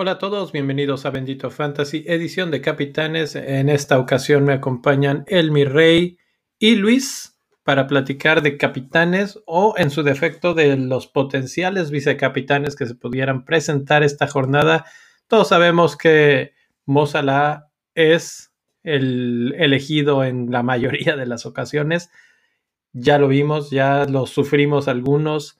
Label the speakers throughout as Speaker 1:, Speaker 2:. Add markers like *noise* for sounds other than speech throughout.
Speaker 1: Hola a todos, bienvenidos a Bendito Fantasy, edición de Capitanes. En esta ocasión me acompañan Elmi Rey y Luis para platicar de capitanes o en su defecto de los potenciales vicecapitanes que se pudieran presentar esta jornada. Todos sabemos que Mozala es el elegido en la *laughs* mayoría de las ocasiones. Ya lo vimos, ya lo sufrimos algunos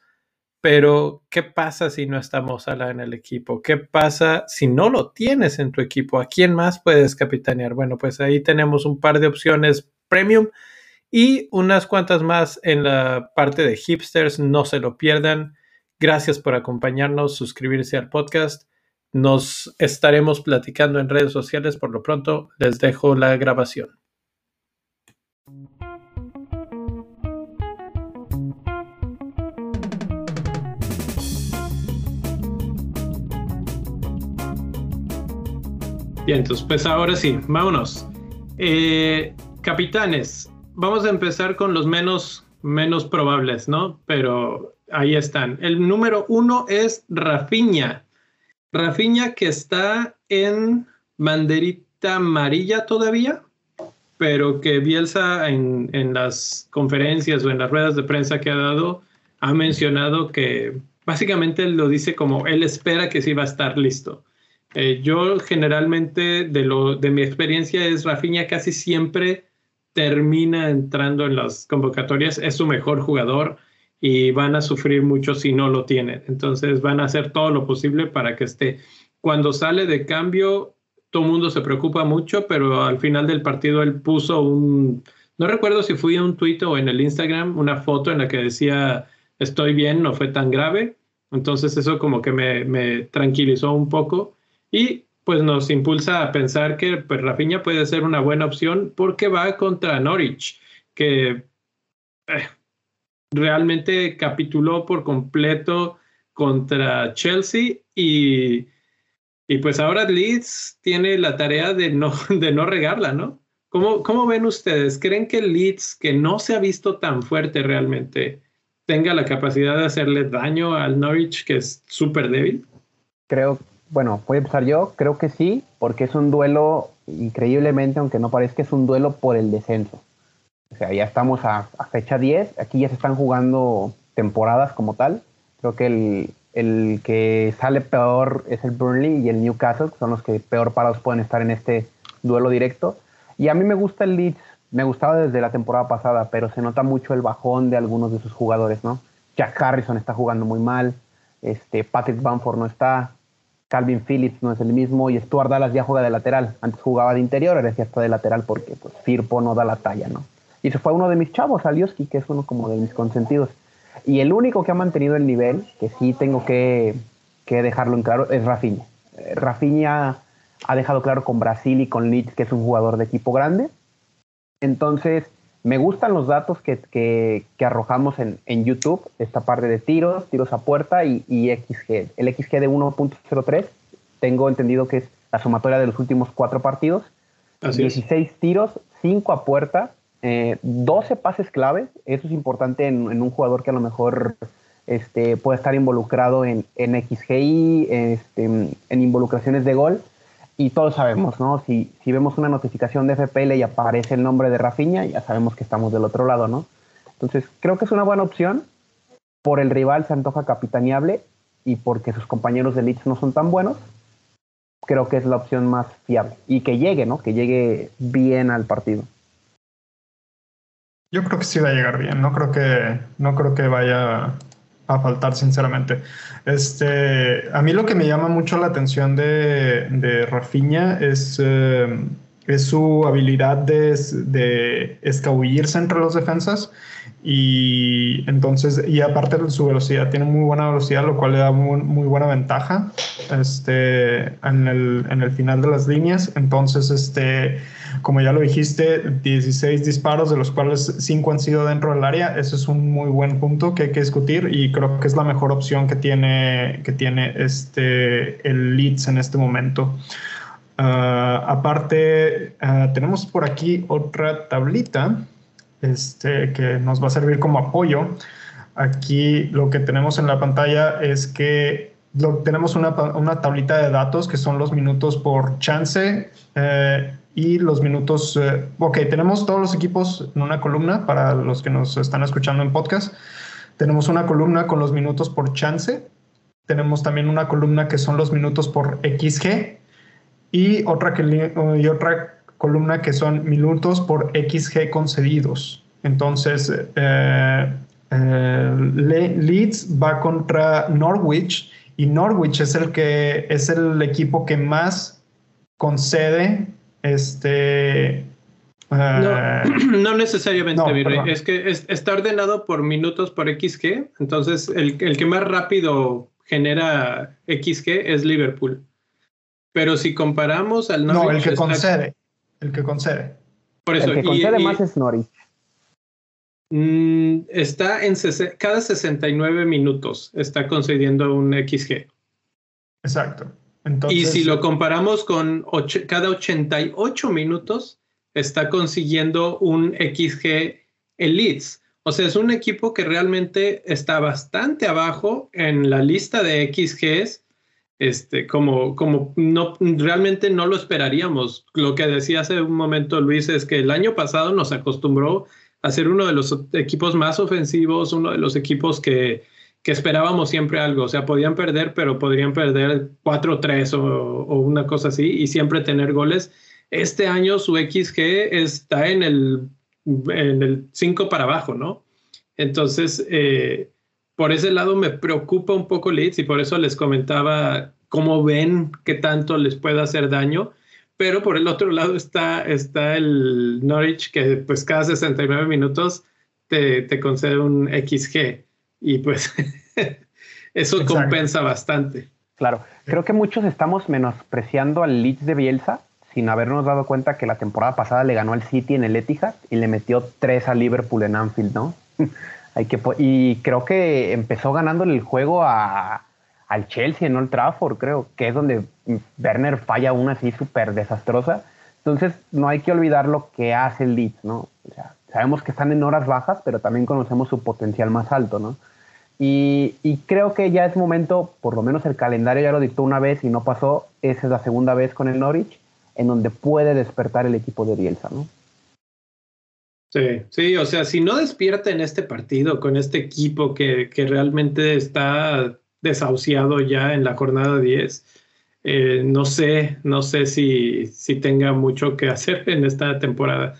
Speaker 1: pero, ¿qué pasa si no está Mozala en el equipo? ¿Qué pasa si no lo tienes en tu equipo? ¿A quién más puedes capitanear? Bueno, pues ahí tenemos un par de opciones premium y unas cuantas más en la parte de hipsters. No se lo pierdan. Gracias por acompañarnos, suscribirse al podcast. Nos estaremos platicando en redes sociales. Por lo pronto, les dejo la grabación. Bien, entonces, pues ahora sí, vámonos. Eh, capitanes, vamos a empezar con los menos, menos probables, ¿no? Pero ahí están. El número uno es Rafiña. Rafiña que está en banderita amarilla todavía, pero que Bielsa en, en las conferencias o en las ruedas de prensa que ha dado ha mencionado que básicamente lo dice como él espera que sí va a estar listo. Eh, yo generalmente, de, lo, de mi experiencia, es Rafinha casi siempre termina entrando en las convocatorias, es su mejor jugador y van a sufrir mucho si no lo tienen. Entonces van a hacer todo lo posible para que esté. Cuando sale de cambio, todo el mundo se preocupa mucho, pero al final del partido él puso un, no recuerdo si fui a un tweet o en el Instagram, una foto en la que decía, estoy bien, no fue tan grave. Entonces eso como que me, me tranquilizó un poco y pues nos impulsa a pensar que pues, Rafinha puede ser una buena opción porque va contra Norwich, que eh, realmente capituló por completo contra Chelsea y, y, pues ahora Leeds tiene la tarea de no, *laughs* de no regarla, ¿no? ¿Cómo, ¿Cómo ven ustedes? ¿Creen que Leeds, que no se ha visto tan fuerte realmente, tenga la capacidad de hacerle daño al Norwich, que es súper débil?
Speaker 2: Creo bueno, voy a empezar yo. Creo que sí, porque es un duelo, increíblemente, aunque no parezca, es un duelo por el descenso. O sea, ya estamos a, fecha 10, aquí ya se están jugando temporadas como tal. Creo que el, el, que sale peor es el Burnley y el Newcastle, que son los que peor parados pueden estar en este duelo directo. Y a mí me gusta el Leeds, me gustaba desde la temporada pasada, pero se nota mucho el bajón de algunos de sus jugadores, ¿no? Jack Harrison está jugando muy mal, este, Patrick Bamford no está, Calvin Phillips no es el mismo y Stuart Dallas ya juega de lateral. Antes jugaba de interior, ahora ya está de lateral porque pues, Firpo no da la talla, ¿no? Y se fue uno de mis chavos, Alioski, que es uno como de mis consentidos. Y el único que ha mantenido el nivel, que sí tengo que, dejarlo en claro, es Rafinha. Eh, Rafinha ha dejado claro con Brasil y con Leeds que es un jugador de equipo grande. Entonces, me gustan los datos que, arrojamos en, YouTube, esta parte de tiros, tiros a puerta y, XG. El XG de 1.03, tengo entendido que es la sumatoria de los últimos cuatro partidos. 16 tiros, 5 a puerta, 12 eh, pases clave. Eso es importante en, un jugador que a lo mejor este, puede estar involucrado en, en XGI, este, en involucraciones de gol y todos sabemos, ¿no? Si, si vemos una notificación de FPL y aparece el nombre de Rafinha, ya sabemos que estamos del otro lado, ¿no? Entonces, creo que es una buena opción. Por el rival se antoja capitaneable y porque sus compañeros de Leeds no son tan buenos, creo que es la opción más fiable. Y que llegue, ¿no? Que llegue bien al partido.
Speaker 3: Yo creo que sí va a llegar bien. No creo que, no creo que vaya a faltar, sinceramente. Este, a mí lo que me llama mucho la atención de, de Rafinha es, eh, es su habilidad de, de, escabullirse entre los defensas y entonces, y aparte de su velocidad, tiene muy buena velocidad, lo cual le da muy, muy buena ventaja este, en, el, en el final de las líneas. Entonces, este como ya lo dijiste, 16 disparos, de los cuales 5 han sido dentro del área. Ese es un muy buen punto que hay que discutir y creo que es la mejor opción que tiene, que tiene este, el Leeds en este momento. Ah, aparte, ah, tenemos por aquí otra tablita este, que nos va a servir como apoyo. Aquí lo que tenemos en la pantalla es que tenemos una, una, tablita de datos que son los minutos por chance eh, y los minutos. Eh, ok, tenemos todos los equipos en una columna para los que nos están escuchando en podcast. Tenemos una columna con los minutos por chance. Tenemos también una columna que son los minutos por XG y otra, que, y otra columna que son minutos por XG concedidos. Entonces, eh, eh, Leeds va contra Norwich y Norwich es el que es el equipo que más concede este
Speaker 1: no, *clears throat* no, necesariamente, es que está ordenado por minutos por XG, entonces el, el, que más rápido genera XG es Liverpool. Pero si comparamos al
Speaker 3: Norwich... No, el que concede, el que concede.
Speaker 2: Por eso, el que concede más es Norwich.
Speaker 1: Mm, está en cada 69 minutos está concediendo un XG.
Speaker 3: Exacto.
Speaker 1: y si lo comparamos con cada 88 minutos, está consiguiendo un XG Elites. O sea, es un equipo que realmente está bastante abajo en la lista de XGs, este, como, como no, realmente no lo esperaríamos. Lo que decía hace un momento Luis es que el año pasado nos acostumbró a ser uno de los equipos más ofensivos, uno de los equipos que, que esperábamos siempre algo. O sea, podían perder, pero podrían perder 4-3 o, o, una cosa así y siempre tener goles. Este año su XG está en el, en el 5 para abajo, ¿no? Entonces, eh, por ese lado me preocupa un poco Leeds y por eso les comentaba cómo ven que tanto les puede hacer daño pero por el otro lado está, está el Norwich que pues cada 69 minutos te, te concede un XG y pues *laughs* eso compensa bastante.
Speaker 2: Claro, creo que muchos estamos menospreciando al Leeds de Bielsa sin habernos dado cuenta que la temporada pasada le ganó al City en el Etihad y le metió tres a Liverpool en Anfield, ¿no? Hay que, y creo que empezó ganándole el juego a, al Chelsea en Old Trafford, creo, que es donde Werner falla una así súper desastrosa. Entonces, no hay que olvidar lo que hace el Leeds, ¿no? O sea, sabemos que están en horas bajas, pero también conocemos su potencial más alto, ¿no? Y, creo que ya es momento, por lo menos el calendario ya lo dictó una vez y no pasó, esa es la segunda vez con el Norwich, en donde puede despertar el equipo de Bielsa, ¿no?
Speaker 1: Sí, sí, o sea, si no despierta en este partido con este equipo que, que realmente está desahuciado ya en la jornada 10. Eh, no sé, no sé si, si tenga mucho que hacer en esta temporada.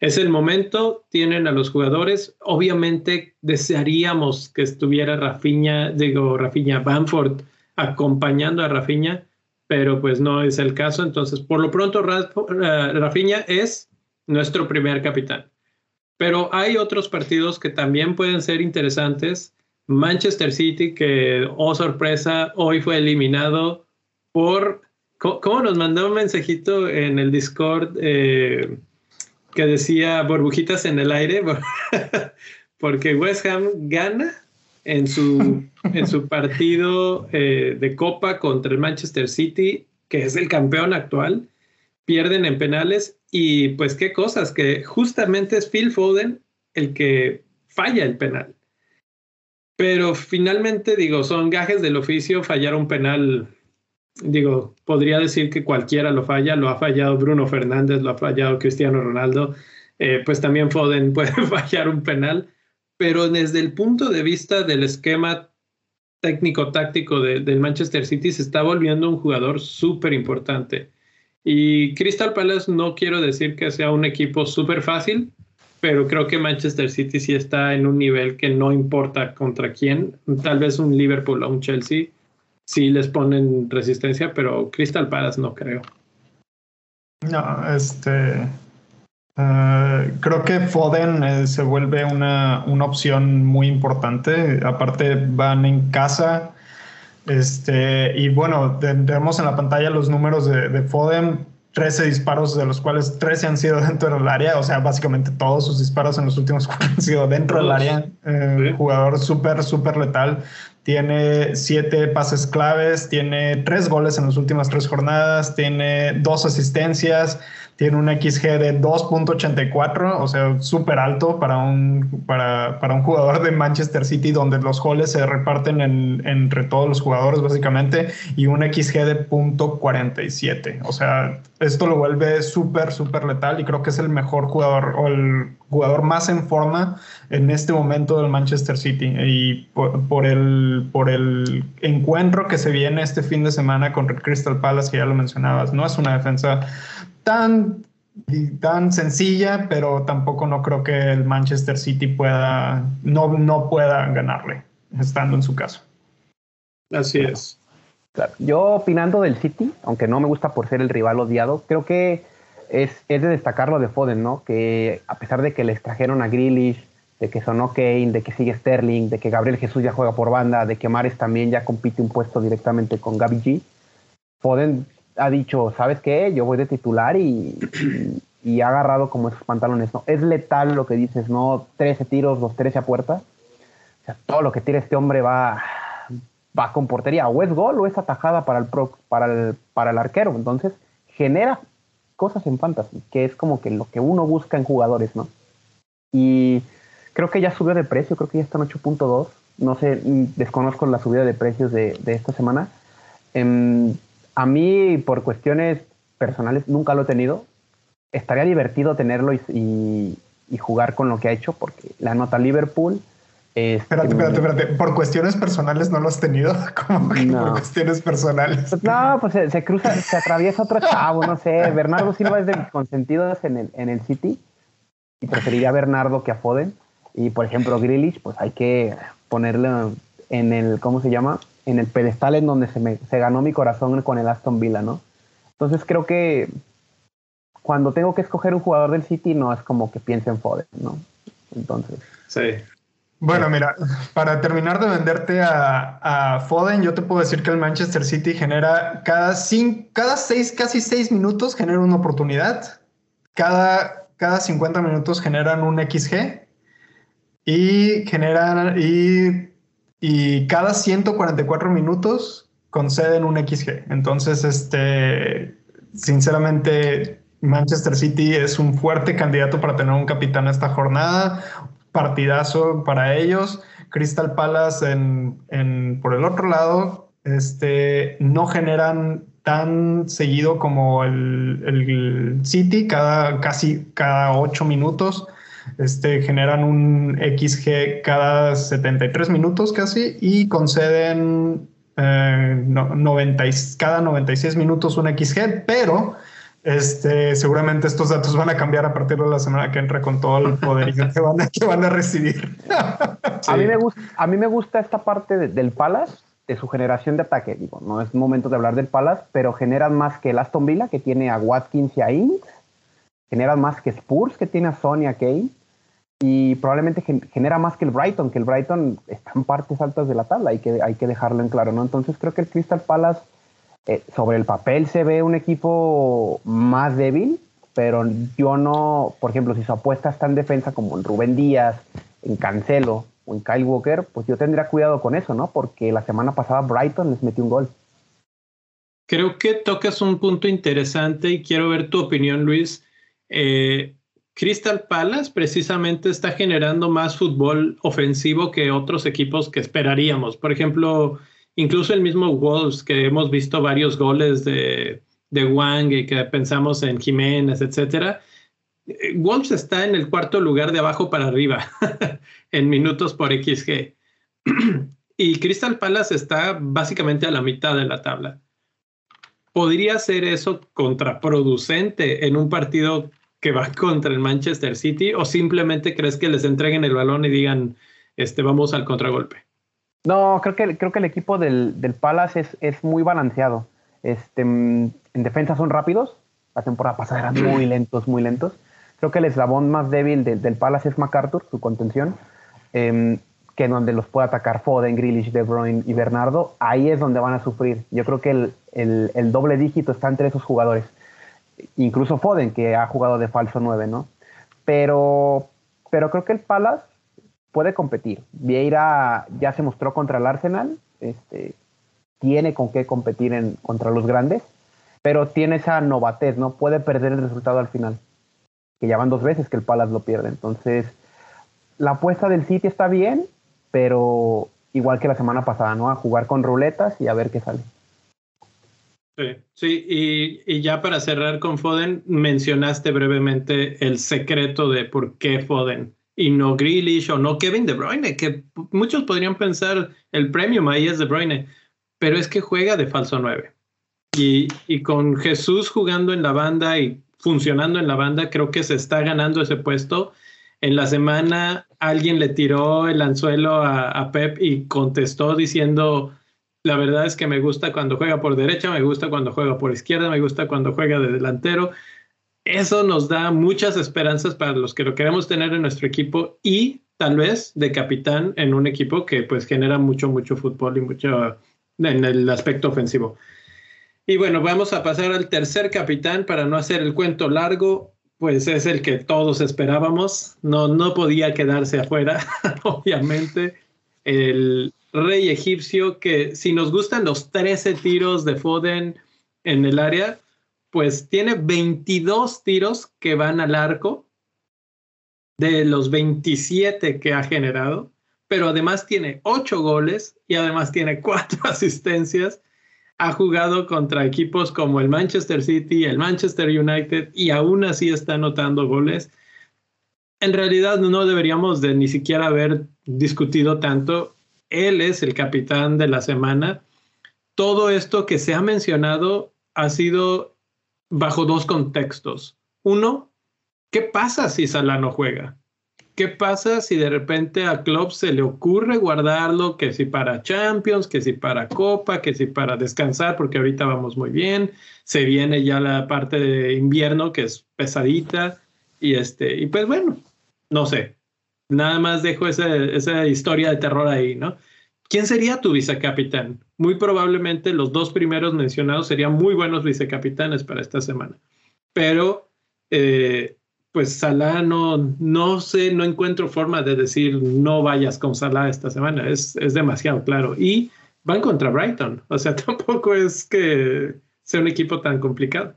Speaker 1: Es el momento, tienen a los jugadores. Obviamente desearíamos que estuviera Rafiña, digo, Rafiña Banford acompañando a Rafiña, pero pues no es el caso. Entonces, por lo pronto, eh, Rafiña es nuestro primer capitán. Pero hay otros partidos que también pueden ser interesantes. Manchester City, que, oh sorpresa, hoy fue eliminado por... ¿Cómo nos mandó un mensajito en el Discord eh, que decía burbujitas en el aire? *laughs* Porque West Ham gana en su, en su partido eh, de Copa contra el Manchester City, que es el campeón actual. Pierden en penales y pues qué cosas, que justamente es Phil Foden el que falla el penal. Pero finalmente, digo, son gajes del oficio, fallar un penal, digo, podría decir que cualquiera lo falla, lo ha fallado Bruno Fernández, lo ha fallado Cristiano Ronaldo, eh, pues también Foden *laughs* puede fallar un penal, pero desde el punto de vista del esquema técnico-táctico del Manchester City se está volviendo un jugador súper importante. Y Crystal Palace no quiero decir que sea un equipo súper fácil, pero creo que Manchester City sí está en un nivel que no importa contra quién, tal vez un Liverpool o un Chelsea sí les ponen resistencia, pero Crystal Palace no creo.
Speaker 3: No, este eh, creo que Foden eh, se vuelve una, una, opción muy importante. Aparte van en casa. Este, y bueno, tenemos en la pantalla los números de, de Foden 13 disparos, de los cuales 13 han sido *laughs* dentro del área, o sea, básicamente todos sus disparos en los últimos *laughs* cuatro han sido dentro del área. Eh, jugador súper, súper letal. Tiene siete pases claves, tiene tres goles en las últimas tres jornadas, tiene dos asistencias, tiene un XG de 2.84, o sea, súper alto para un, para, para, un jugador de Manchester City, donde los goles se reparten en, entre todos los jugadores, básicamente, y un XG de .47. O sea, esto lo vuelve súper, súper letal y creo que es el mejor jugador o el jugador más en forma en este momento del Manchester City. Y por, por, el, por el encuentro que se viene este fin de semana contra el Crystal Palace, que ya lo mencionabas, no es una defensa tan, tan sencilla, pero tampoco no creo que el Manchester City pueda, no, no pueda ganarle, estando en su caso.
Speaker 1: Así es.
Speaker 2: Yo opinando del City, aunque no me gusta por ser el rival odiado, creo que es, es de destacar lo de Foden, ¿no? Que a pesar de que le extrajeron a Grealish, de que sonó Kane, de que sigue Sterling, de que Gabriel Jesús ya juega por banda, de que Mares también ya compite un puesto directamente con Gaby G, Foden ha dicho, ¿sabes qué? Yo voy de titular y, y, ha agarrado como esos pantalones. ¿no? Es letal lo que dices, ¿no? 13 tiros, los 13 a puerta. O sea, todo lo que tira este hombre va, va con portería. O es gol o es atajada para el, pro, para el, para el arquero. Entonces, genera cosas en fantasy, que es como que lo que uno busca en jugadores, ¿no? Y creo que ya subió de precio, creo que ya está en 8.2. No sé, desconozco la subida de precios de, de esta semana. Eh, a mí, por cuestiones personales, nunca lo he tenido. Estaría divertido tenerlo y, jugar con lo que ha hecho, porque la nota Liverpool.
Speaker 3: espérate, espérate, espérate. Por cuestiones personales no lo has tenido. *laughs* como que por cuestiones personales?
Speaker 2: Pues no, pues se, cruza, se atraviesa otro chavo, no sé. Bernardo Silva es de mis consentidos en el, en el City y preferiría a Bernardo que a Foden. Y por ejemplo, Grealish, pues hay que ponerle en el, ¿cómo se llama? En el pedestal en donde se, me, se ganó mi corazón con el Aston Villa, ¿no? Entonces creo que cuando tengo que escoger un jugador del City no es como que piense en Foden, ¿no? Entonces.
Speaker 1: Sí.
Speaker 3: Bueno, mira, para terminar de venderte a, Foden, yo te puedo decir que el Manchester City genera cada, cinco, cada seis, casi seis minutos genera una oportunidad. Cada, cada 50 minutos generan un XG y generan y y cada 144 minutos conceden un XG. Entonces, este, sinceramente, Manchester City es un fuerte candidato para tener un capitán esta jornada. Partidazo para ellos. Crystal Palace en, por el otro lado, este, no generan tan seguido como el, el City, cada, casi cada ocho minutos este, generan un XG cada 73 minutos casi y conceden eh, cada 96 minutos un XG, pero este, seguramente estos datos van a cambiar a partir de la semana que entra con todo el poder que van a, que van a recibir. *laughs*
Speaker 2: a, mí me gusta, a mí me gusta esta parte del Palace, de su generación de ataque. Digo, no es momento de hablar del Palace, pero generan más que el Aston Villa, que tiene a Watkins y a Ings. Generan más que Spurs, que tiene a Sonia Kane y probablemente genera más que el Brighton, que el Brighton está en partes altas de la tabla, hay que, hay que dejarlo en claro, ¿no? Entonces creo que el Crystal Palace eh, sobre el papel se ve un equipo más débil, pero yo no, por ejemplo, si su apuesta está en defensa como en Rubén Díaz, en Cancelo o en Kyle Walker, pues yo tendría cuidado con eso, ¿no? Porque la semana pasada Brighton les metió un gol.
Speaker 1: Creo que tocas un punto interesante y quiero ver tu opinión, Luis. Eh, Crystal Palace precisamente está generando más fútbol ofensivo que otros equipos que esperaríamos. Por ejemplo, incluso el mismo Wolves, que hemos visto varios goles de, de Wang y que pensamos en Jiménez, etcétera. Eh, Wolves está en el cuarto lugar de abajo para arriba *laughs* en minutos por XG. *clears throat* y Crystal Palace está básicamente a la mitad de la tabla. ¿Podría ser eso contraproducente en un partido que va *laughs* contra el Manchester City o simplemente crees que les entreguen el balón y digan, este, vamos al contragolpe?
Speaker 2: No, creo que, creo que el equipo del, del Palace es, es, muy balanceado. Este, mm, en defensa son rápidos, la temporada pasada eran muy lentos, muy lentos. Creo que el eslabón más débil del, del Palace es MacArthur, su contención, eh, que donde los puede atacar Foden, Grealish, De Bruyne y Bernardo, ahí es donde van a sufrir. Yo creo que el, el, el doble dígito está entre esos jugadores incluso Foden, que ha jugado de falso 9, ¿no? Pero, pero creo que el Palace puede competir. Vieira ya se mostró contra el Arsenal, este, tiene con qué competir en, contra los grandes. pero tiene esa novatez, ¿no? Puede perder el resultado al final, que ya van dos veces que el Palace lo pierde. Entonces, la apuesta del City está bien, pero igual que la semana pasada, ¿no? A jugar con ruletas y a ver qué sale.
Speaker 1: Sí, sí y, ya para cerrar con Foden, mencionaste brevemente el secreto de por qué Foden y no Grealish o no Kevin De Bruyne, que muchos podrían pensar el premium ahí es De Bruyne, pero es que juega de falso 9. Y, y con Jesús jugando en la banda y funcionando en la banda, creo que se está ganando ese puesto. En la semana alguien le tiró el anzuelo a Pep y contestó diciendo, la verdad es que me gusta cuando juega por derecha, me gusta cuando juega por izquierda, me gusta cuando juega de delantero. Eso nos da muchas esperanzas para los que lo queremos tener en nuestro equipo y tal vez de capitán en un equipo que pues genera mucho, mucho fútbol y mucho en el aspecto ofensivo. Y bueno, vamos a pasar al tercer capitán para no hacer el cuento largo, pues es el que todos esperábamos. No, no podía quedarse afuera, *laughs* obviamente. El, rey egipcio que si nos gustan los 13 tiros de Foden en el área, pues tiene 22 tiros que van al arco de los 27 que ha generado, pero además tiene 8 goles y además tiene 4 *laughs* asistencias. Ha jugado contra equipos como el Manchester City, el Manchester United y aún así está anotando goles. En realidad no deberíamos de ni siquiera haber discutido tanto él es el capitán de la semana. Todo esto que se ha mencionado ha sido bajo dos contextos. Uno, ¿qué pasa si Salah no juega? ¿Qué pasa si de repente a Klopp se le ocurre guardarlo, que si para Champions, que si para Copa, que si para descansar, porque ahorita vamos muy bien, se viene ya la parte de invierno que es pesadita y este, y pues bueno, no sé, nada más dejo esa, esa historia de terror ahí, ¿no? ¿Quién sería tu vicecapitán? Muy probablemente los dos primeros mencionados serían muy buenos vicecapitanes para esta semana. Pero, eh, pues Salah no, no sé, no encuentro forma de decir no vayas con Salah esta semana. Es, es demasiado claro. Y van contra Brighton. O sea, *laughs* tampoco es que sea un equipo tan complicado.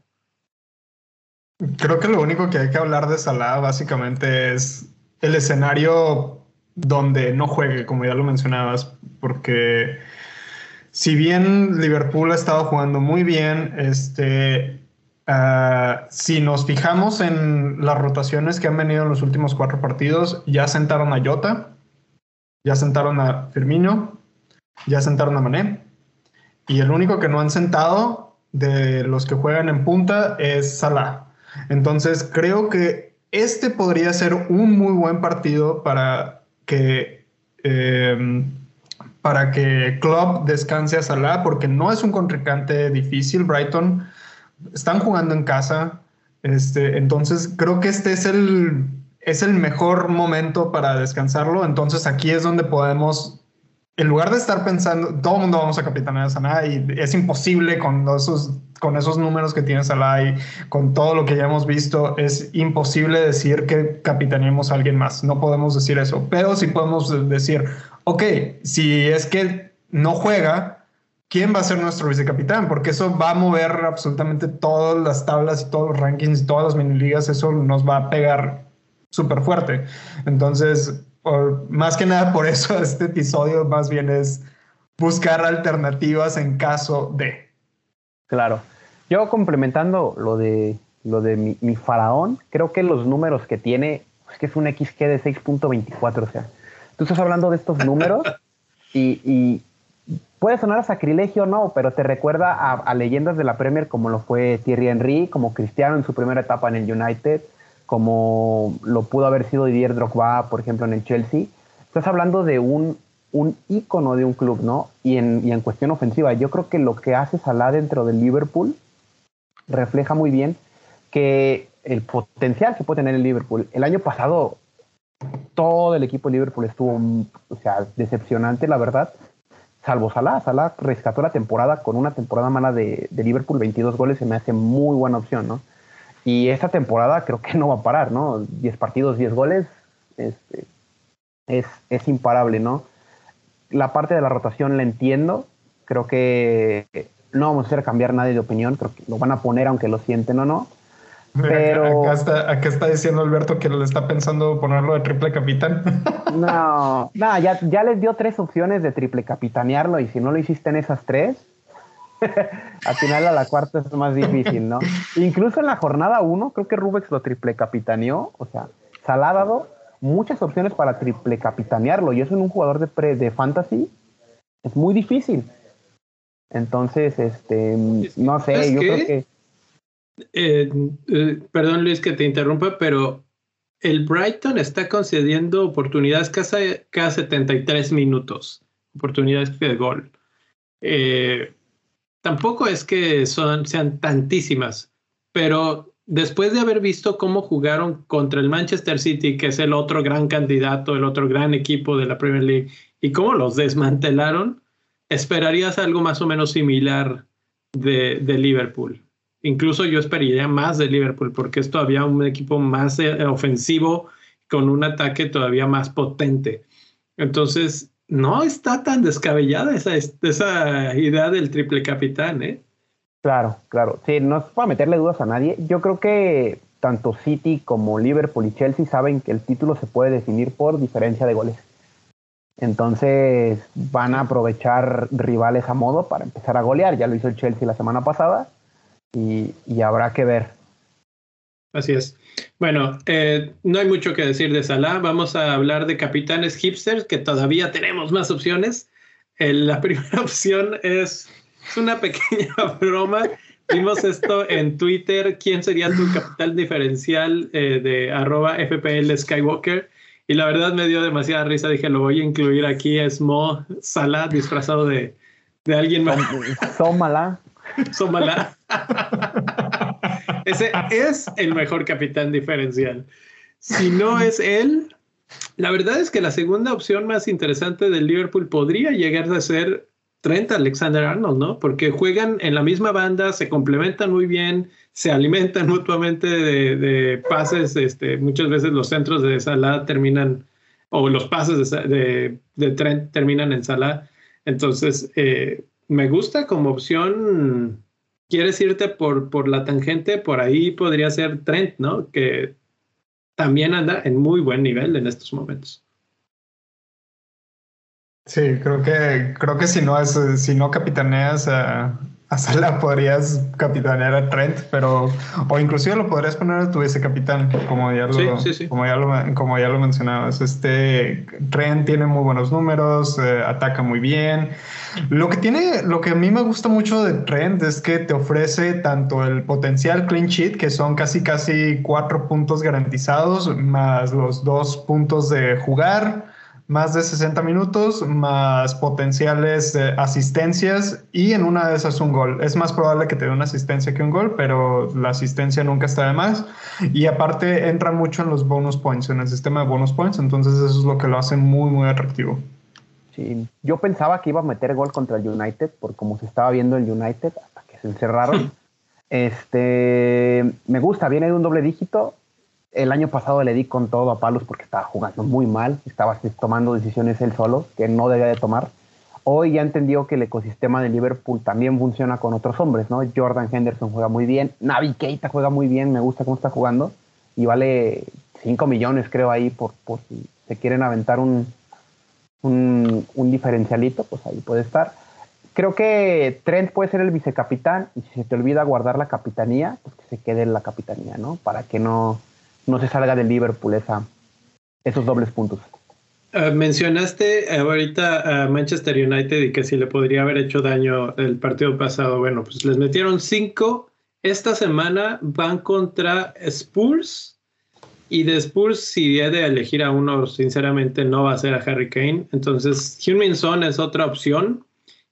Speaker 3: Creo que lo único que hay que hablar de Salah básicamente es el escenario donde no juegue, como ya lo mencionabas, porque si bien Liverpool ha estado jugando muy bien, este, uh, si nos fijamos en las rotaciones que han venido en los últimos cuatro partidos, ya sentaron a Jota, ya sentaron a Firmino, ya sentaron a Mané, y el único que no han sentado de los que juegan en punta es Salah. Entonces creo que este podría ser un muy buen partido para que, eh, para que Klopp descanse a Salah, porque no es un contrincante difícil. Brighton están jugando en casa. Este, entonces creo que este es el, es el mejor momento para descansarlo. Entonces aquí es donde podemos en lugar de estar pensando, todo el mundo vamos a capitanear a Salah y es imposible con esos, con esos números que tiene Salah y con todo lo que ya hemos visto, es imposible decir que capitaneemos a alguien más. No podemos decir eso, pero sí podemos decir, ok, si es que no juega, ¿quién va a ser nuestro vicecapitán? Porque eso va a mover absolutamente todas las tablas y todos los rankings y todas las mini ligas, eso nos va a pegar súper fuerte. Entonces, más que nada por eso *laughs* este episodio más bien es buscar alternativas en caso de.
Speaker 2: Claro. Yo complementando lo de lo de mi, faraón, creo que los números que tiene es que es un XG de 6.24, o sea, tú estás hablando de estos números *laughs* y, puede sonar a sacrilegio no, pero te recuerda a, a, leyendas de la Premier como lo fue Thierry Henry, como Cristiano en su primera etapa en el United, como lo pudo haber sido Didier Drogba, por ejemplo, en el Chelsea. Estás hablando de un, un ícono de un club, ¿no? Y en, y en cuestión ofensiva, yo creo que lo que hace Salah dentro del Liverpool refleja muy bien que el potencial que puede tener el Liverpool. El año pasado todo el equipo de Liverpool estuvo, o sea, decepcionante, la verdad, salvo Salah. Salah rescató la temporada con una temporada mala de, de Liverpool, 22 goles, se me hace muy buena opción, ¿no? Y esta temporada creo que no va a parar, ¿no? 10 partidos, 10 goles, este, es, es imparable, ¿no? La parte de la rotación la entiendo. Creo que no vamos a hacer cambiar nadie de opinión, creo que lo van a poner aunque lo sienten o no. pero
Speaker 3: acá, está, diciendo Alberto que le está pensando ponerlo de triple capitán. *laughs*
Speaker 2: no, no, ya, ya les dio tres opciones de triple capitanearlo y si no lo hiciste en esas tres, *laughs* al final a la cuarta es más difícil, ¿no? Incluso en la jornada uno, creo que Rubex lo triple capitaneó, o sea, Salah ha dado muchas opciones para triple capitanearlo y eso en un jugador de, pre, de fantasy es muy difícil. Entonces, este, no sé, yo creo que...
Speaker 1: Eh, eh, perdón Luis que te interrumpa, pero el Brighton está concediendo oportunidades cada, cada 73 minutos, oportunidades de gol. Eh, tampoco es que son, sean tantísimas, pero después de haber visto cómo jugaron contra el Manchester City, que es el otro gran candidato, el otro gran equipo de la Premier League, y cómo los desmantelaron, esperarías algo más o menos similar de, Liverpool. Incluso yo esperaría más de Liverpool porque es todavía un equipo más eh, ofensivo con un ataque todavía más potente. Entonces, no está tan descabellada esa, esa idea del triple capitán, ¿eh?
Speaker 2: Claro, claro. Sí, no es para meterle dudas a nadie. Yo creo que tanto City como Liverpool y Chelsea saben que el título se puede definir por diferencia de goles. Entonces van a aprovechar rivales a modo para empezar a golear. Ya lo hizo el Chelsea la semana pasada y, habrá que ver.
Speaker 1: Así es. Bueno, eh, no hay mucho que decir de Salah. Vamos a hablar de capitanes hipsters, que todavía tenemos más opciones. la *laughs* primera opción es, una pequeña *laughs* broma. Vimos esto en Twitter. ¿Quién sería tu capital diferencial eh, de arroba FPL Skywalker? Y la verdad me dio demasiada risa. Dije, lo voy a incluir aquí. Es Mo Salah disfrazado de, de alguien más.
Speaker 2: Somala.
Speaker 1: Somala. *laughs* Ese es el mejor capitán diferencial. Si no es él, la verdad es que la segunda opción más interesante del Liverpool podría llegar a ser Trent Alexander Arnold, ¿no? Porque juegan en la misma banda, se complementan muy bien, se alimentan *laughs* mutuamente de, pases. Este, muchas veces los centros de Salah terminan, o los pases de, Trent terminan en Salah. Entonces, eh, me gusta como opción. ¿Quieres irte por, por la tangente? Por ahí podría ser Trent, ¿no? Que también anda en muy buen nivel en estos momentos.
Speaker 3: Sí, creo que, creo que si no es, si no capitaneas a, *laughs* a Sala podrías capitanear a Trent, pero o inclusive lo podrías poner a tu capitán, como ya lo, como ya lo, como ya lo mencionabas. Este Trent tiene muy buenos números, eh, ataca muy bien. Lo que tiene, lo que a mí me gusta mucho de Trent es que te ofrece tanto el potencial clean sheet, que son casi casi cuatro puntos garantizados, más los dos puntos de jugar más de 60 minutos, más potenciales asistencias y en una de esas un gol. Es más probable que te dé una asistencia que un gol, pero la asistencia nunca está de más. Y aparte entra mucho en los bonus points, en el sistema de bonus points, entonces eso es lo que lo hace muy, muy atractivo.
Speaker 2: Sí, yo pensaba que iba a meter gol contra el United, por como se estaba viendo el United hasta que se encerraron. *laughs* este, me gusta, viene de un doble dígito, el año pasado le di con todo a Palos porque estaba jugando muy mal, estaba tomando decisiones él solo que no debía de tomar. Hoy ya entendió que el ecosistema de Liverpool también funciona con otros hombres, ¿no? Jordan Henderson juega muy bien, Navi Keita juega muy bien, me gusta cómo está jugando y vale 5 millones creo ahí por, por si se quieren aventar un, un, un diferencialito, pues ahí puede estar. Creo que Trent puede ser el vicecapitán y si se te olvida guardar la capitanía, pues que se quede en la capitanía, ¿no? Para que no, no se salga del Liverpool esa, esos dobles puntos.
Speaker 1: Ah, mencionaste ahorita a Manchester United y que si le podría haber hecho daño el partido pasado. Bueno, pues les metieron cinco. Esta semana van contra Spurs. Y de Spurs, si he de elegir a uno, sinceramente no va a ser a Harry Kane. Entonces, Huminson es otra opción.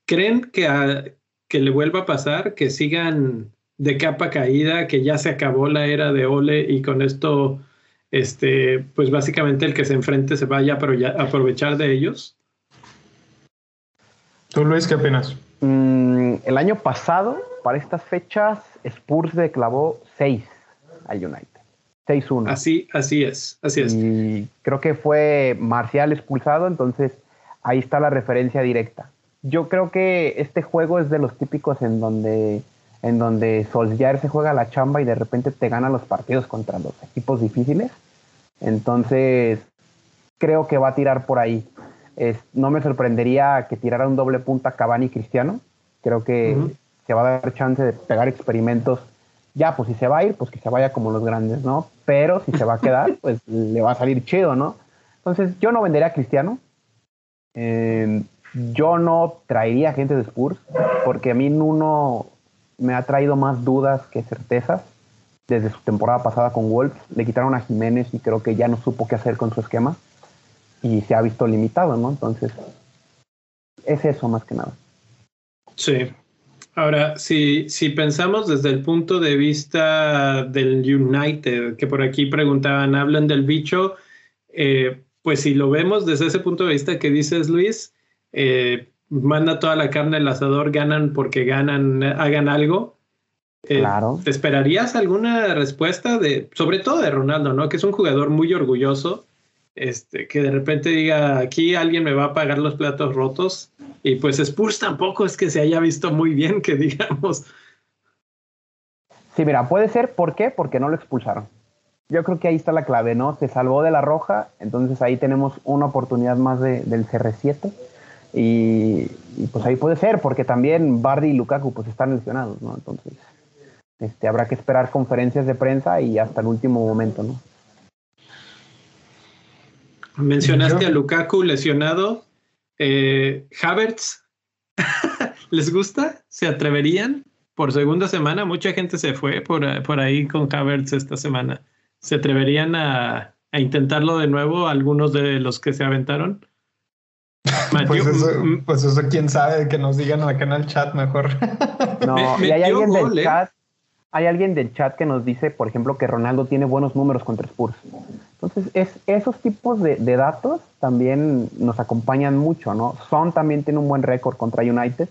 Speaker 1: ¿Creen que, que le vuelva a pasar? ¿Que sigan de capa caída, que ya se acabó la era de Ole y con esto, este, pues básicamente el que se enfrente se vaya a aprovechar de ellos?
Speaker 3: ¿Tú, Luis, qué opinas?
Speaker 2: Mm, el año pasado, para estas fechas, Spurs le clavó 6 al United. 6-1.
Speaker 1: Así, así es, así es.
Speaker 2: Y creo que fue Marcial expulsado, entonces ahí está la referencia directa. yo creo que este juego es de los típicos en donde en donde Solskjaer se juega la chamba y de repente te gana los partidos contra los equipos difíciles. Entonces, creo que va a tirar por ahí. no me sorprendería que tirara un doble punta Cavani Cristiano. Creo que se va a dar chance de pegar experimentos. Ya, pues si se va a ir, pues que se vaya como los grandes, ¿no? Pero si se va a quedar, *laughs* pues le va a salir chido, ¿no? Entonces, yo no vendería a Cristiano. Eh, yo no traería gente de Spurs, porque a mí Nuno me ha traído más dudas que certezas desde su temporada pasada con Wolves. Le quitaron a Jiménez y creo que ya no supo qué hacer con su esquema y se ha visto limitado, ¿no? Entonces, es eso más que nada.
Speaker 1: Sí. Ahora, si, si pensamos desde el punto de vista del United, que por aquí preguntaban, hablan del bicho, eh, pues si lo vemos desde ese punto de vista que dices, Luis, eh, manda toda la carne al asador, ganan porque ganan, hagan algo.
Speaker 2: Eh, claro.
Speaker 1: ¿Te esperarías alguna respuesta de, sobre todo de Ronaldo, ¿no? Que es un jugador muy orgulloso, este, que de repente diga, aquí alguien me va a pagar los platos rotos. Y pues Spurs tampoco es que se haya visto muy bien, que digamos.
Speaker 2: Sí, mira, puede ser, ¿por qué? Porque no lo expulsaron. Yo creo que ahí está la clave, ¿no? Se salvó de la roja, entonces ahí tenemos una oportunidad más de, del CR7 y, pues ahí puede ser, porque también Bardi y Lukaku pues están lesionados, ¿no? Entonces, este, habrá que esperar conferencias de prensa y hasta el último momento, ¿no?
Speaker 1: Mencionaste a Lukaku lesionado. Eh, Havertz, *laughs* ¿les gusta? ¿Se atreverían? Por segunda semana, mucha gente se fue por, por ahí con Havertz esta semana. ¿Se atreverían a, a intentarlo de nuevo algunos de los que se aventaron? *laughs*
Speaker 3: pues, eso, pues eso, quién sabe, que nos digan acá en el chat mejor. *laughs*
Speaker 2: No, y hay alguien del ¿eh? chat, hay alguien del chat que nos dice, por ejemplo, que Ronaldo tiene buenos números contra Spurs. Entonces, es, esos tipos de, datos también nos acompañan mucho, ¿no? Son también tiene un buen récord contra United.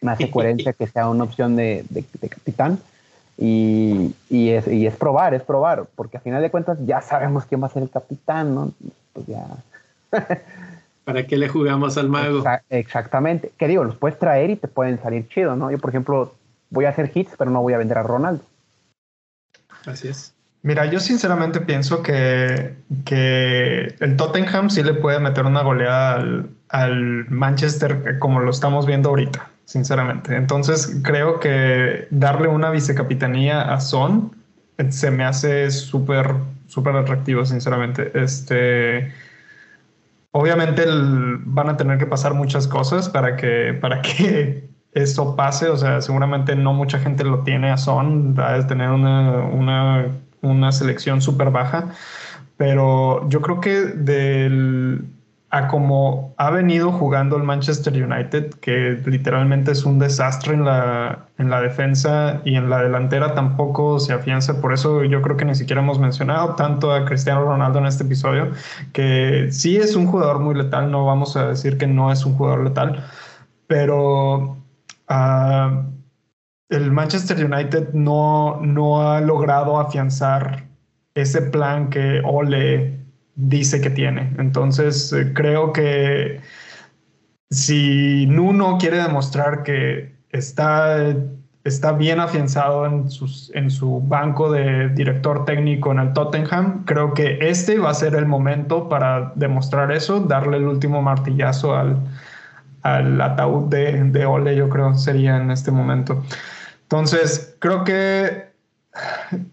Speaker 2: Me hace *laughs* coherencia que sea una opción de, capitán. Y, y, es, y es probar, es probar, porque a final de cuentas ya sabemos quién va a ser el capitán, ¿no? Pues ya.
Speaker 1: ¿Para qué le jugamos al mago?
Speaker 2: exactamente. ¿Qué digo? Los puedes traer y te pueden salir chido, ¿no? Yo, por ejemplo, voy a hacer hits, pero no voy a vender a Ronaldo.
Speaker 1: Así es.
Speaker 3: Mira, yo sinceramente pienso que, que el Tottenham sí le puede meter una goleada al, al, Manchester como lo estamos viendo ahorita, sinceramente. Entonces creo que darle una vicecapitanía a Son se me hace súper, súper atractivo, sinceramente. Este Obviamente van a tener que pasar muchas cosas para que, para que *laughs* eso pase. O sea, seguramente no mucha gente lo tiene a Son, a tener una, una, una selección súper baja. Pero yo creo que del a como ha venido jugando el Manchester United, que literalmente es un desastre en la, en la defensa y en la delantera tampoco se afianza. Por eso yo creo que ni siquiera hemos mencionado tanto a Cristiano Ronaldo en este episodio, que sí es un jugador muy letal, no vamos a decir que no es un jugador letal, pero uh, el Manchester United no, no ha logrado afianzar ese plan que Ole dice que tiene. Entonces, eh, creo que si Nuno quiere demostrar que está, está bien afianzado en, sus, en su banco de director técnico en el Tottenham, creo que este va a ser el momento para demostrar eso, darle el último martillazo al, al ataúd de, de Ole, yo creo sería en este momento. Entonces, creo que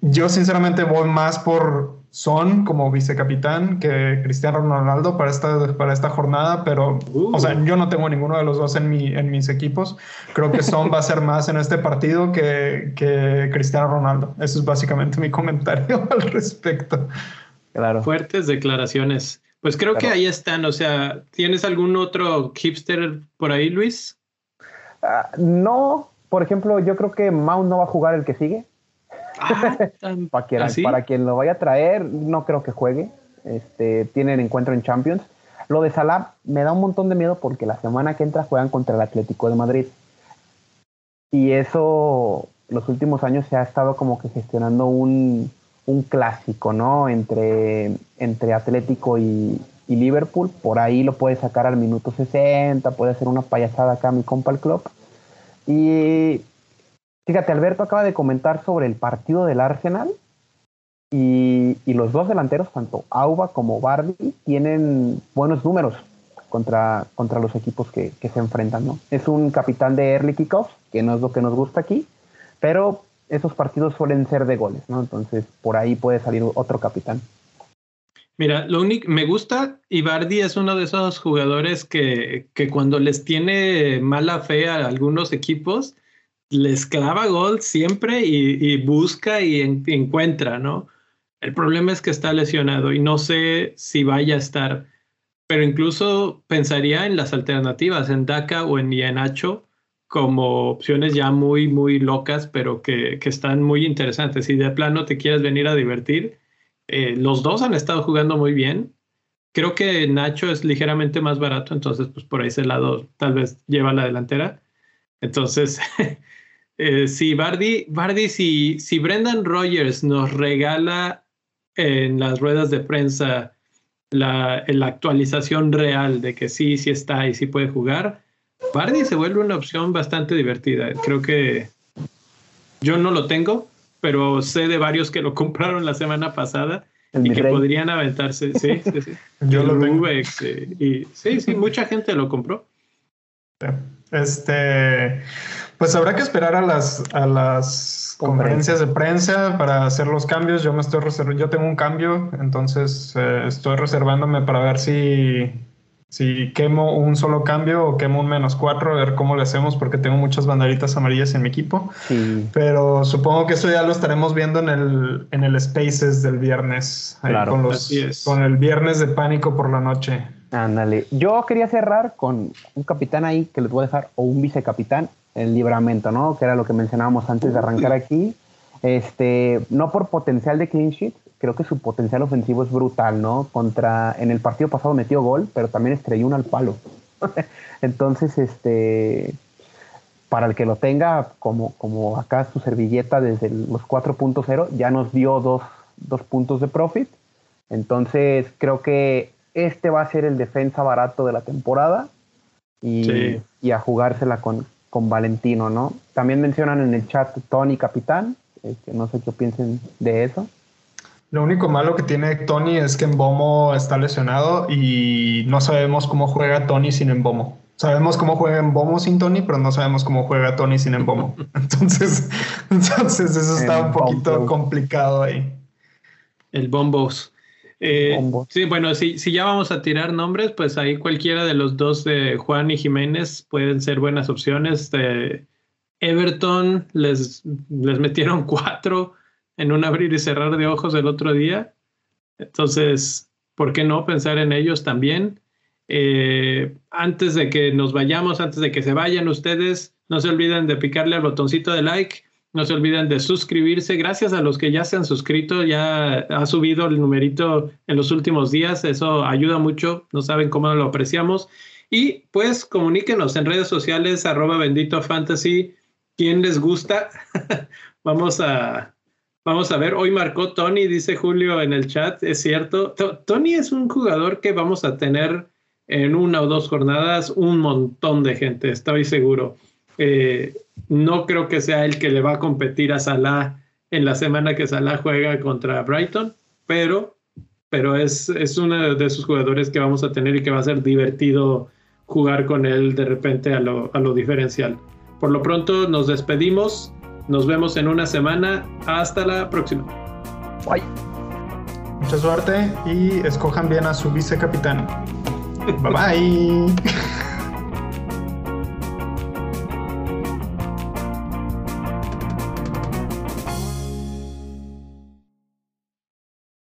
Speaker 3: yo sinceramente voy más por son como vicecapitán que Cristiano Ronaldo para esta, para esta jornada, pero o sea, yo no tengo ninguno de los dos en, mi, en mis equipos. Creo que Son va a ser más en este partido que, que Cristiano Ronaldo. Eso es básicamente mi comentario *laughs* al respecto.
Speaker 1: Claro. Fuertes declaraciones. Pues creo que ahí están. O sea, ¿tienes algún otro hipster por ahí, Luis?
Speaker 2: Ah, no, por ejemplo, yo creo que Mount no va a jugar el que sigue. Ah, para, quien, para quien lo vaya a traer, no creo que juegue. Este, tienen encuentro en Champions. Lo de Salah me da un montón de miedo porque la semana que entra juegan contra el Atlético de Madrid. Y eso, los últimos años se ha estado como que gestionando un, un clásico, ¿no? Entre, entre Atlético y, y Liverpool, por ahí lo puede sacar al minuto 60, puede hacer una payasada acá mi compa el club. Y fíjate, Alberto acaba de comentar sobre el partido del Arsenal y, los dos delanteros, tanto Auba como Bardi, tienen buenos números contra, contra los equipos que, se enfrentan. ¿no? Es un capitán de early kickoff, que no es lo que nos gusta aquí, pero esos partidos suelen ser de goles, ¿no? Entonces, por ahí puede salir otro capitán.
Speaker 1: Mira, lo único, me gusta, Ibardi es uno de esos jugadores que, que cuando les tiene mala fe a algunos equipos, les clava gol siempre y, busca y, encuentra, ¿no? El problema es que está lesionado y no sé si vaya a estar, pero incluso pensaría en las alternativas, en Daka o en Ianacho, como opciones ya muy, muy locas, pero que, que, están muy interesantes. Si de plano te quieres venir a divertir, eh, los dos han estado jugando muy bien. Creo que Nacho es ligeramente más barato, entonces pues por ese lado tal vez lleva la delantera. Entonces, *laughs* eh, si Bardi, Bardi si, si Brendan Rogers nos regala en las ruedas de prensa la, la actualización real de que sí, sí está y sí puede jugar, Bardi se vuelve una opción bastante divertida. Creo que yo no lo tengo, pero sé de varios que lo *laughs* compraron la semana pasada y que podrían aventarse. Sí, sí, sí. *laughs*
Speaker 3: Yo lo tengo.
Speaker 1: Eh, y sí, sí, mucha gente lo compró.
Speaker 3: Este, pues habrá que esperar a las, a las conferencias de prensa para hacer los cambios. Yo me estoy reservando, yo tengo un cambio, entonces eh, estoy reservándome para ver si si quemo un solo cambio o quemo un menos cuatro, a ver cómo lo hacemos porque tengo muchas banderitas amarillas en mi equipo. Pero supongo que eso ya lo estaremos viendo en el, en el Spaces del viernes. con, los, con el viernes de pánico por la noche.
Speaker 2: Ándale. Yo quería cerrar con un capitán ahí que les voy a dejar, o un vicecapitán, el libramento, ¿no? Que era lo que mencionábamos antes de arrancar aquí. Este, no por potencial de clean sheet, creo que su potencial ofensivo es brutal, ¿no? Contra, en el partido pasado metió gol, pero también estrelló uno al palo. *laughs* Entonces, este, para el que lo tenga como, como acá su servilleta desde los 4.0, ya nos dio dos, dos, puntos de profit. Entonces, creo que este va a ser el defensa barato de la temporada y, y a jugársela con, con Valentino, ¿no? También mencionan en el chat Tony Capitán, que este, no sé qué piensen de eso.
Speaker 3: Lo único malo que tiene Tony es que Embomo está lesionado y no sabemos cómo juega Tony sin Embomo. Sabemos cómo juega Embomo sin Tony, pero no sabemos cómo juega Tony sin Embomo. *laughs* Entonces, *laughs* entonces eso está un poquito complicado ahí.
Speaker 1: El Bombos. Eh, sí, bueno, si, si ya vamos a tirar nombres, pues ahí cualquiera de los dos de Juan y Jiménez pueden ser buenas opciones. Everton les, les metieron *laughs* cuatro en un abrir y cerrar de ojos el otro día. Entonces, ¿por qué no pensar en ellos también? Eh, antes de que nos vayamos, antes de que se vayan ustedes, no se olviden de picarle al botoncito de like, no se olviden de suscribirse. Gracias a los que ya se han suscrito, ya ha subido el numerito en los últimos días, eso ayuda mucho, no saben cómo lo apreciamos. Y pues comuníquenos en redes sociales, arroba bendito fantasy, quién les gusta. *laughs* Vamos a, Vamos a ver, hoy marcó Tony, dice Julio en el chat, es cierto. Tony es un jugador que vamos a tener en una o dos jornadas un montón de gente, estoy seguro. Eh, no creo que sea el que le va a competir a Salah en la semana que Salah juega contra Brighton, pero, pero es, es uno de esos jugadores que vamos a tener y que va a ser divertido jugar con él de repente a lo, a lo diferencial. Por lo pronto nos despedimos. Nos vemos en una semana. Hasta la próxima.
Speaker 3: Bye. Mucha suerte y escojan bien a su vicecapitán. *laughs* bye bye.